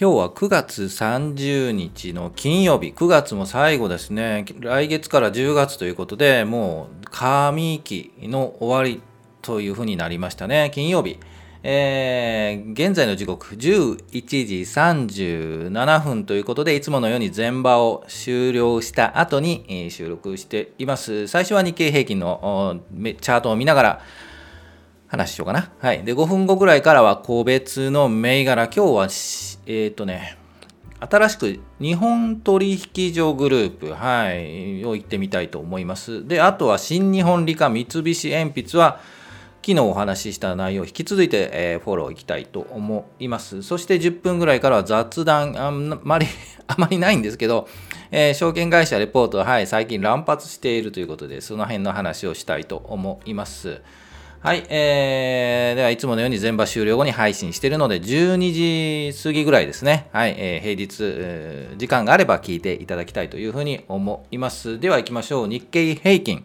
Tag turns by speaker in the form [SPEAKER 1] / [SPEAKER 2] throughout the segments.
[SPEAKER 1] 今日は9月30日の金曜日、9月も最後ですね。来月から10月ということで、もう上期の終わりというふうになりましたね。金曜日。えー、現在の時刻11時37分ということで、いつものように前場を終了した後に収録しています。最初は日経平均のチャートを見ながら、話しようかな。はい。で、5分後ぐらいからは個別の銘柄。今日は、えっ、ー、とね、新しく日本取引所グループ、はい、を行ってみたいと思います。で、あとは新日本理科三菱鉛筆は、昨日お話しした内容を引き続いて、えー、フォローいきたいと思います。そして10分ぐらいからは雑談、あんまり、あまりないんですけど、えー、証券会社レポート、はい、最近乱発しているということで、その辺の話をしたいと思います。はい、えー、ではいつものように全場終了後に配信しているので、12時過ぎぐらいですね、はい、えー、平日、時間があれば聞いていただきたいというふうに思います。では行きましょう。日経平均。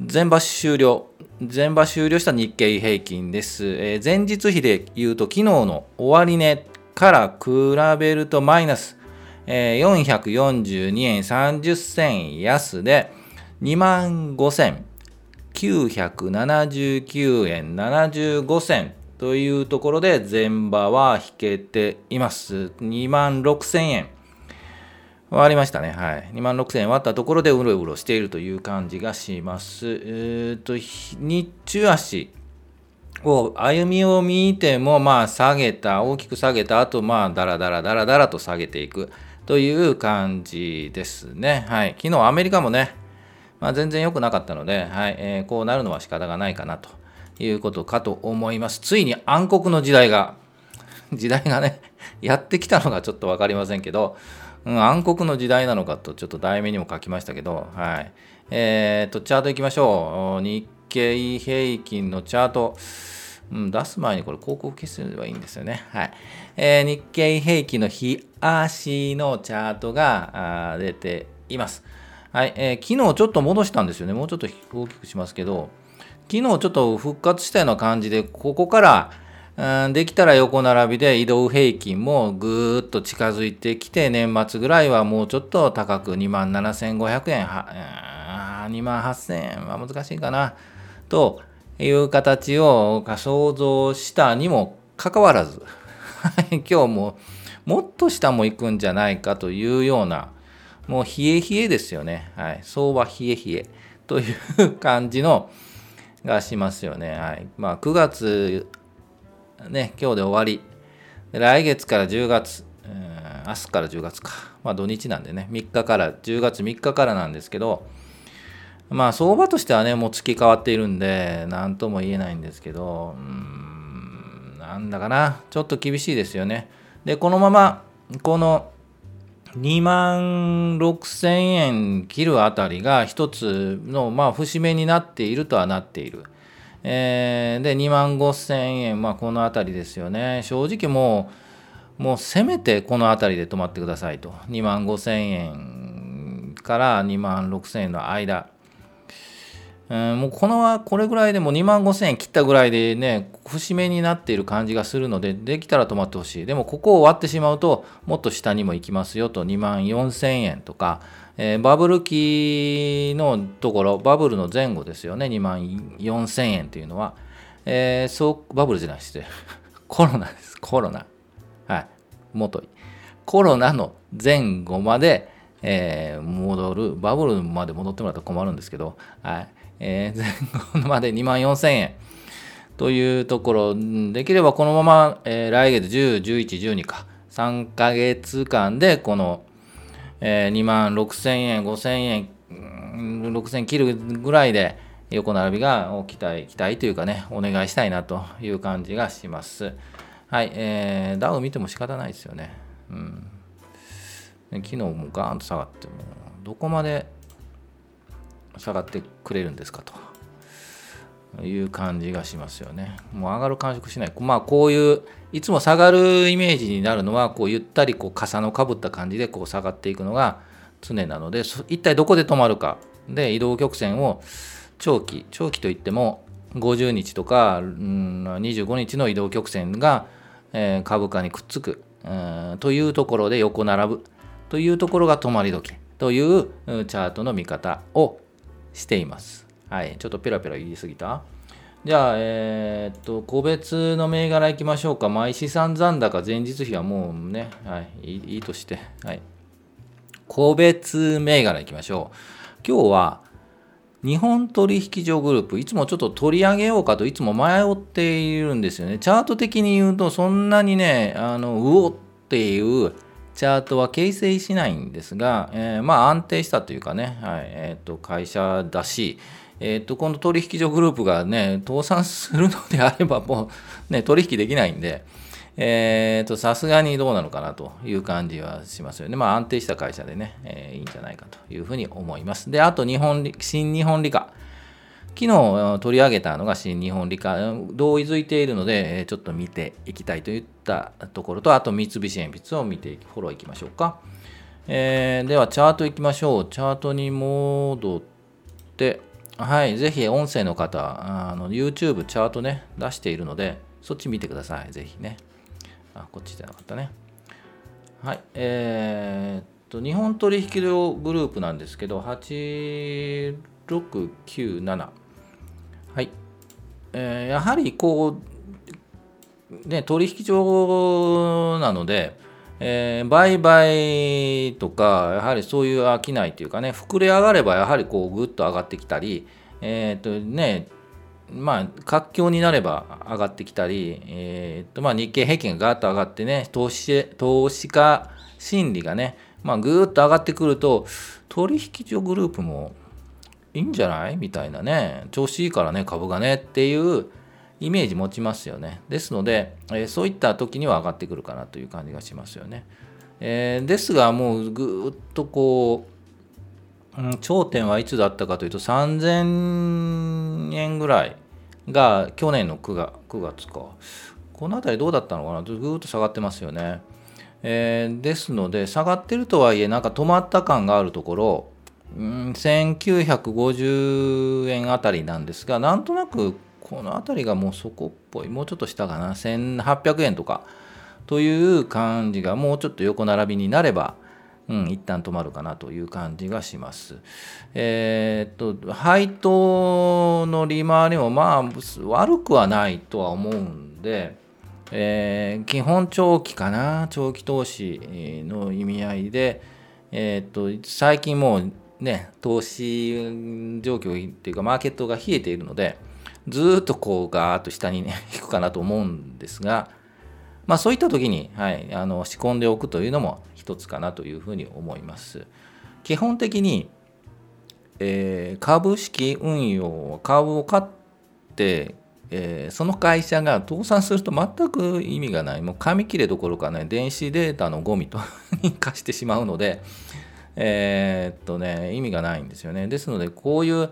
[SPEAKER 1] 全場終了。全場終了した日経平均です。えー、前日比で言うと、昨日の終値から比べるとマイナス、えー、442円30銭安で、2万5000 979円75銭というところで前場は引けています。2万6000円。割りましたね。はい。2万6000円割ったところでうろうろしているという感じがします。えー、と、日中足を、歩みを見ても、まあ、下げた、大きく下げた後、まあ、だらだらだらだらと下げていくという感じですね。はい。昨日アメリカもね、まあ、全然良くなかったので、はいえー、こうなるのは仕方がないかなということかと思います。ついに暗黒の時代が、時代がね、やってきたのがちょっと分かりませんけど、うん、暗黒の時代なのかとちょっと題名にも書きましたけど、はい。えー、と、チャートいきましょう。日経平均のチャート。うん、出す前にこれ広告消せればいいんですよね。はい。えー、日経平均の日足のチャートが出ています。はい、えー、昨日ちょっと戻したんですよね。もうちょっと大きくしますけど、昨日ちょっと復活したような感じで、ここから、うん、できたら横並びで移動平均もぐーっと近づいてきて、年末ぐらいはもうちょっと高く27,500円、は2万8000円は難しいかな、という形を想像したにもかかわらず、今日ももっと下も行くんじゃないかというような、もう冷え冷えですよね。はい。相場冷え冷えという感じのがしますよね。はい。まあ9月、ね、今日で終わり。来月から10月、明日から10月か。まあ土日なんでね、3日から、10月3日からなんですけど、まあ相場としてはね、もう月変わっているんで、何とも言えないんですけど、うん、なんだかな、ちょっと厳しいですよね。で、このまま、この2万6000円切るあたりが一つの、まあ、節目になっているとはなっている。えー、で、2万5000円、まあ、このあたりですよね。正直もう、もうせめてこのあたりで止まってくださいと。2万5000円から2万6000円の間。うん、もうこのはこれぐらいでも2万5000円切ったぐらいでね節目になっている感じがするのでできたら止まってほしい。でもここを割ってしまうともっと下にも行きますよと。2万4000円とか、えー、バブル期のところバブルの前後ですよね。2万4000円というのは、えー、そうバブルじゃないです コロナです。コロナ。はい。元コロナの前後まで、えー、戻るバブルまで戻ってもらったら困るんですけどはいえー、前後まで2万4000円というところ、できればこのまま、えー、来月10、11、12か、3ヶ月間でこの、えー、2万6000円、5000円、6000切るぐらいで横並びが期待、期待というかね、お願いしたいなという感じがします。はい、えー、ダウ見ても仕方ないですよね。うん。昨日もガーンと下がって、もどこまで下がってくれるんですかという感じがしますよね。もう上がる感触しない。まあこういういつも下がるイメージになるのはこうゆったりこう傘のかぶった感じでこう下がっていくのが常なので一体どこで止まるかで移動曲線を長期長期といっても50日とか、うん、25日の移動曲線が、えー、株価にくっつくうんというところで横並ぶというところが止まり時というチャートの見方をしています。はい、ちょっとペラペラ言い過ぎたじゃあ、えー、っと、個別の銘柄いきましょうか。毎資産残高前日比はもうね、はい、いいいいとして、はい。個別銘柄いきましょう。今日は、日本取引所グループ、いつもちょっと取り上げようかといつも迷っているんですよね。チャート的に言うと、そんなにね、あの、うおっていうチャートは形成しないんですが、えー、まあ安定したというかね、はいえー、と会社だし、えー、とこの取引所グループがね、倒産するのであれば、もう、ね、取引できないんで、えー、とさすがにどうなのかなという感じはしますよね。まあ安定した会社でね、えー、いいんじゃないかというふうに思います。で、あと日本、新日本理科。昨日取り上げたのが新日本理科、同意づいているので、ちょっと見ていきたいといったところと、あと三菱鉛筆を見て、フォローいきましょうか。えー、では、チャートいきましょう。チャートに戻って、はい、ぜひ音声の方、あの YouTube チャートね、出しているので、そっち見てください、ぜひね。あ、こっちじゃなかったね。はい、えー、っと、日本取引所グループなんですけど、8697。えー、やはりこう、ね、取引所なので、えー、売買とか、やはりそういう商いというかね、膨れ上がればやはりこうぐっと上がってきたり、えっ、ー、とね、まあ、活況になれば上がってきたり、えーとまあ、日経平均がガーッと上がってね、投資投資家心理がね、まあ、ぐーっと上がってくると、取引所グループもいいんじゃない？みたいなね、調子いいからね、株がねっていうイメージ持ちますよね。ですので、えー、そういった時には上がってくるかなという感じがしますよね。えー、ですが、もうぐーっとこう、うん、頂点はいつだったかというと3000円ぐらいが去年の 9, 月 ,9 月か。この辺りどうだったのかな？ぐーっと下がってますよね。えー、ですので、下がってるとはいえ、なんか止まった感があるところ、1950円あたりなんですが、なんとなくこのあたりがもうそこっぽい、もうちょっと下かな、1800円とか。という感じがもうちょっと横並びになれば、うん、一旦止まるかなという感じがします。えー、っと、配当の利回りもまあ悪くはないとは思うんで、えー、基本長期かな、長期投資の意味合いで、えー、っと、最近もうね、投資状況っていうか、マーケットが冷えているので、ずっとこう、ガーッと下にね、引くかなと思うんですが、まあそういった時に、はい、あの仕込んでおくというのも一つかなというふうに思います。基本的に、えー、株式運用、株を買って、えー、その会社が倒産すると全く意味がない。もう紙切れどころかね、電子データのゴミと に化してしまうので、えー、っとね、意味がないんですよね。ですので、こういう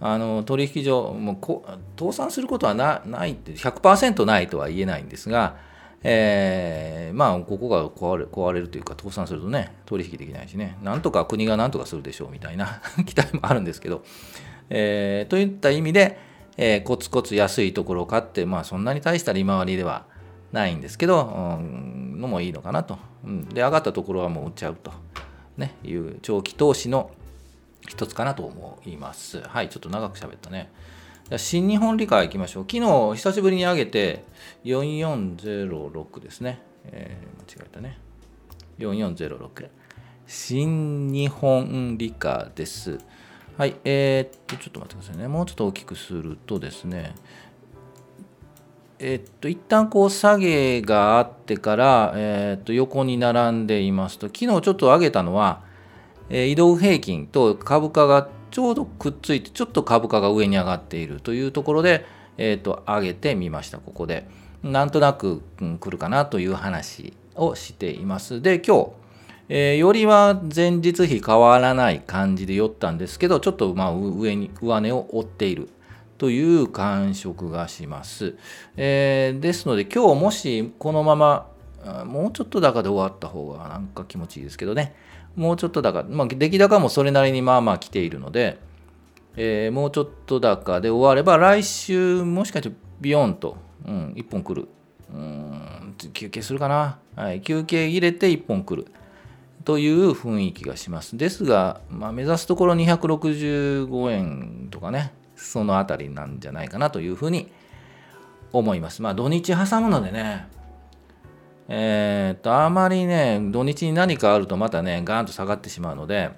[SPEAKER 1] あの取引所、もうこ倒産することはなないって、100%ないとは言えないんですが、えー、まあ、ここが壊れ壊れるというか、倒産するとね、取引できないしね、なんとか国がなんとかするでしょうみたいな 期待もあるんですけど、えー、といった意味で、えー、コツコツ安いところを買って、まあ、そんなに大した利回りではないんですけど、うん、のもいいのかなと。うん、で、上がったところはもう売っちゃうと。ね、いう長期投資の一つかなと思います。はい、ちょっと長く喋ったね。新日本理科いきましょう。昨日久しぶりに上げて4406ですね。えー、間違えたね。4406。新日本理科です。はい、えー、っと、ちょっと待ってくださいね。もうちょっと大きくするとですね、えっと、一旦こう下げがあってから、えっと、横に並んでいますと、昨日ちょっと上げたのは、え移動平均と株価がちょうどくっついて、ちょっと株価が上に上がっているというところで、えっと、上げてみました、ここで。なんとなく、うん、来るかなという話をしています。で、今日、えー、よりは前日比変わらない感じで寄ったんですけど、ちょっとまあ上に上値を追っている。という感触がします。えー、ですので今日もしこのままもうちょっと高で終わった方がなんか気持ちいいですけどね。もうちょっと高、まあ、出来高もそれなりにまあまあ来ているので、えー、もうちょっと高で終われば来週もしかしてビヨンと、うん、1本来る。うん休憩するかな、はい、休憩入れて1本来る。という雰囲気がします。ですが、まあ、目指すところ265円とかね。その辺りなんじゃないかなというふうに思いますまあ土日挟むのでねえー、っとあまりね土日に何かあるとまたねガーンと下がってしまうので、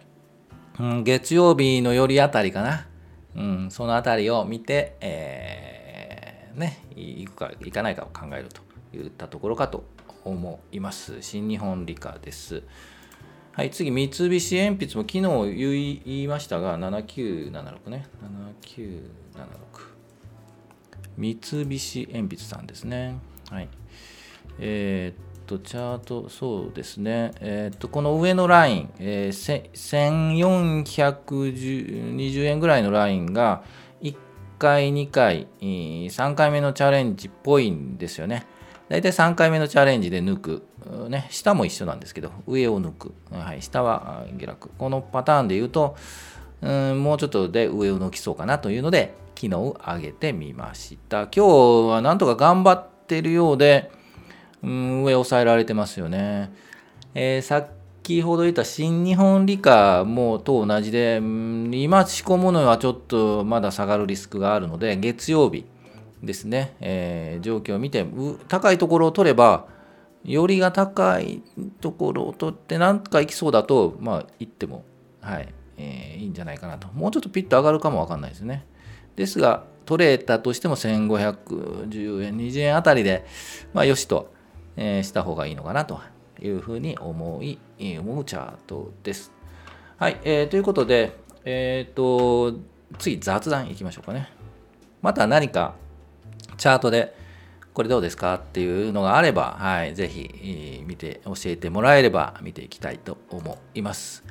[SPEAKER 1] うん、月曜日のよりあたりかな、うん、そのあたりを見て、えー、ね行くか行かないかを考えるといったところかと思います。新日本理科です。はい、次、三菱鉛筆も昨日言いましたが、7976ね。7976。三菱鉛筆さんですね。はい。えー、っと、チャート、そうですね。えー、っと、この上のライン、えー、1420円ぐらいのラインが、1回、2回、3回目のチャレンジっぽいんですよね。大体3回目のチャレンジで抜く。ね、下も一緒なんですけど、上を抜く。はい、下は下落。このパターンで言うと、うんもうちょっとで上を抜きそうかなというので、昨日上げてみました。今日はなんとか頑張ってるようで、うん、上抑えられてますよね。えー、先ほど言った新日本理科もと同じで、今仕込むのはちょっとまだ下がるリスクがあるので、月曜日、ですね、えー、状況を見て高いところを取ればよりが高いところを取って何かいきそうだとまあ行ってもはい、えー、いいんじゃないかなと。もうちょっとピッと上がるかもわかんないですね。ですが取れたとしても1510円20円あたりでまあよしと、えー、した方がいいのかなというふうに思い思うチャートです。はい、えー、ということでえっ、ー、と次雑談いきましょうかね。また何かチャートでこれどうですかっていうのがあれば、はい、ぜひ見て、教えてもらえれば見ていきたいと思います。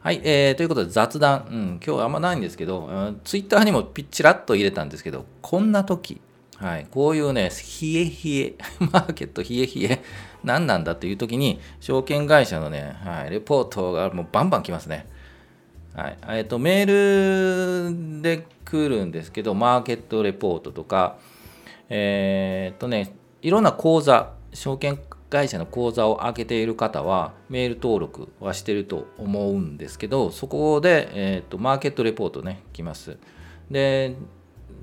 [SPEAKER 1] はい、えー、ということで雑談、うん、今日はあんまないんですけど、うん、ツイッターにもピッチラッと入れたんですけど、こんな時、はい、こういうね、冷え冷え、マーケット冷え冷え、何なんだという時に、証券会社のね、はい、レポートがもうバンバン来ますね。はい、えっ、ー、と、メールで来るんですけど、マーケットレポートとか、えー、っとね、いろんな口座、証券会社の口座を開けている方はメール登録はしてると思うんですけど、そこで、えー、っとマーケットレポートね、来ます。で、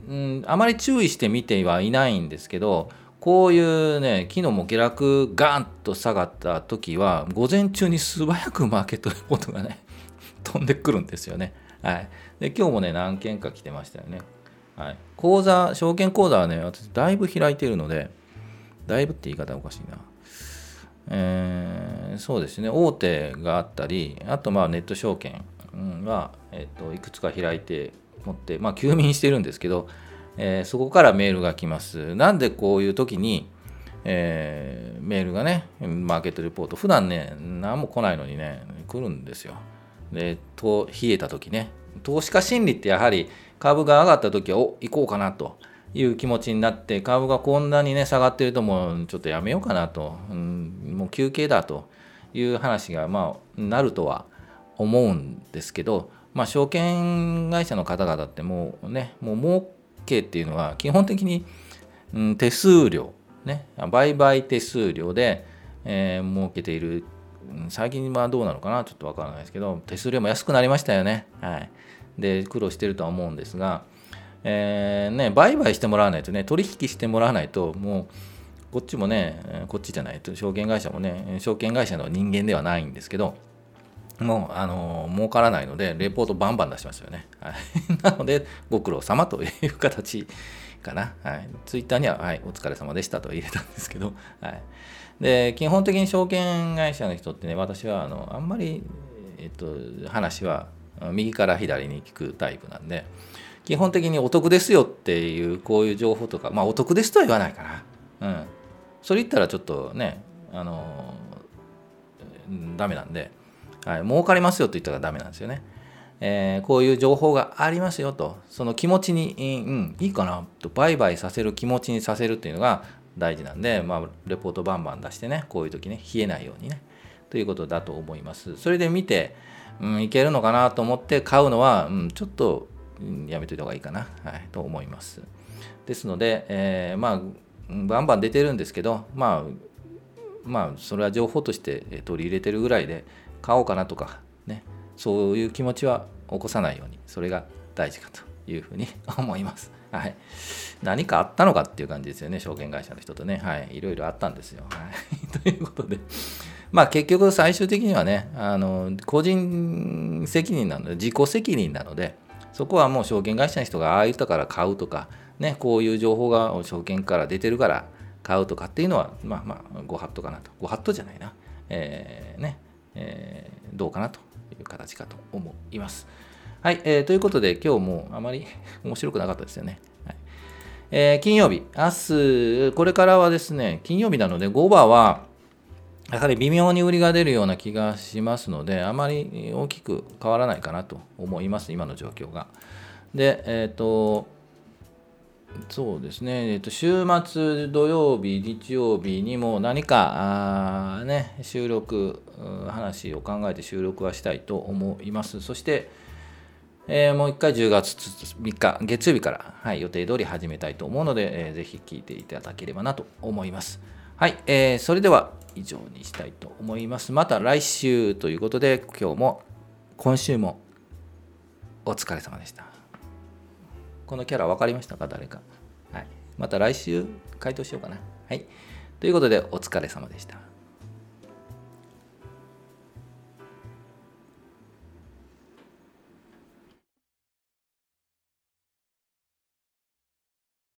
[SPEAKER 1] うん、あまり注意して見てはいないんですけど、こういうね、昨日も下落ガーンと下がった時は、午前中に素早くマーケットレポートがね、飛んでくるんですよね。はい。で、今日もね、何件か来てましたよね。はい、口座、証券口座はね、私、だいぶ開いているので、だいぶって言い方おかしいな。えー、そうですね、大手があったり、あとまあネット証券は、えーと、いくつか開いて持って、まあ、休眠してるんですけど、えー、そこからメールが来ます。なんでこういう時に、えー、メールがね、マーケットレポート、普段ね、何も来ないのにね、来るんですよ。で、と冷えた時ね、投資家心理ってやはり株が上がった時はお行こうかなという気持ちになって株がこんなにね下がってるともうちょっとやめようかなと、うん、もう休憩だという話がまあなるとは思うんですけど、まあ、証券会社の方々ってもうねもう儲けっていうのは基本的に、うん、手数料ね売買手数料で、えー、儲けている。最近はどうなのかなちょっとわからないですけど手数料も安くなりましたよね。はい。で苦労してるとは思うんですが、えー、ね、売買してもらわないとね、取引してもらわないと、もう、こっちもね、こっちじゃないと、証券会社もね、証券会社の人間ではないんですけど、もう、あの、儲からないので、レポートバンバン出しますよね。はい、なので、ご苦労様という形かな。はい。ツイッターには、はい、お疲れ様でしたと入れたんですけど、はい。で、基本的に証券会社の人ってね、私は、あの、あんまり、えっと、話は右から左に聞くタイプなんで基本的にお得ですよっていうこういう情報とかまあお得ですとは言わないかな。うん。それ言ったらちょっとねあのダメなんで、はい、儲かりますよって言ったらダメなんですよね。えー、こういう情報がありますよとその気持ちに、うん、いいかなと売買させる気持ちにさせるっていうのが大事なんで、まあ、レポートバンバン出してねこういう時ね冷えないようにねということだと思います。それで見てうん、いけるのかなと思って買うのは、うん、ちょっと、やめといた方がいいかな、はい、と思います。ですので、えー、まあ、バンバン出てるんですけど、まあ、まあそれは情報として取り入れてるぐらいで買おうかなとかねそういう気持ちは起こさないようにそれが大事かというふうに 思います。はい、何かあったのかっていう感じですよね、証券会社の人とね。はい、いろいろあったんですよ。はい、ということで、まあ結局最終的にはね、あの個人責任なので、自己責任なので、そこはもう証券会社の人がああ言ったから買うとか、ね、こういう情報が証券から出てるから買うとかっていうのは、まあまあ、ご法度かなと。ご法度じゃないな。えー、ね、えー、どうかなという形かと思います。はい、えー、ということで今日もあまり 面白くなかったですよね。はいえー、金曜日、明日、これからはですね、金曜日なので5番は、やはり微妙に売りが出るような気がしますので、あまり大きく変わらないかなと思います、今の状況が。で、えっ、ー、と、そうですね、えー、と週末土曜日、日曜日にも何かあ、ね、収録、話を考えて収録はしたいと思います。そして、えー、もう一回10月3日、月曜日から、はい、予定通り始めたいと思うので、えー、ぜひ聞いていただければなと思います。はい、えー、それでは以上にしたいと思います。また来週ということで、今日も、今週もお疲れ様でした。このキャラ分かりましたか？誰か。はい。また来週回答しようかな。はい。ということで、お疲れ様でした。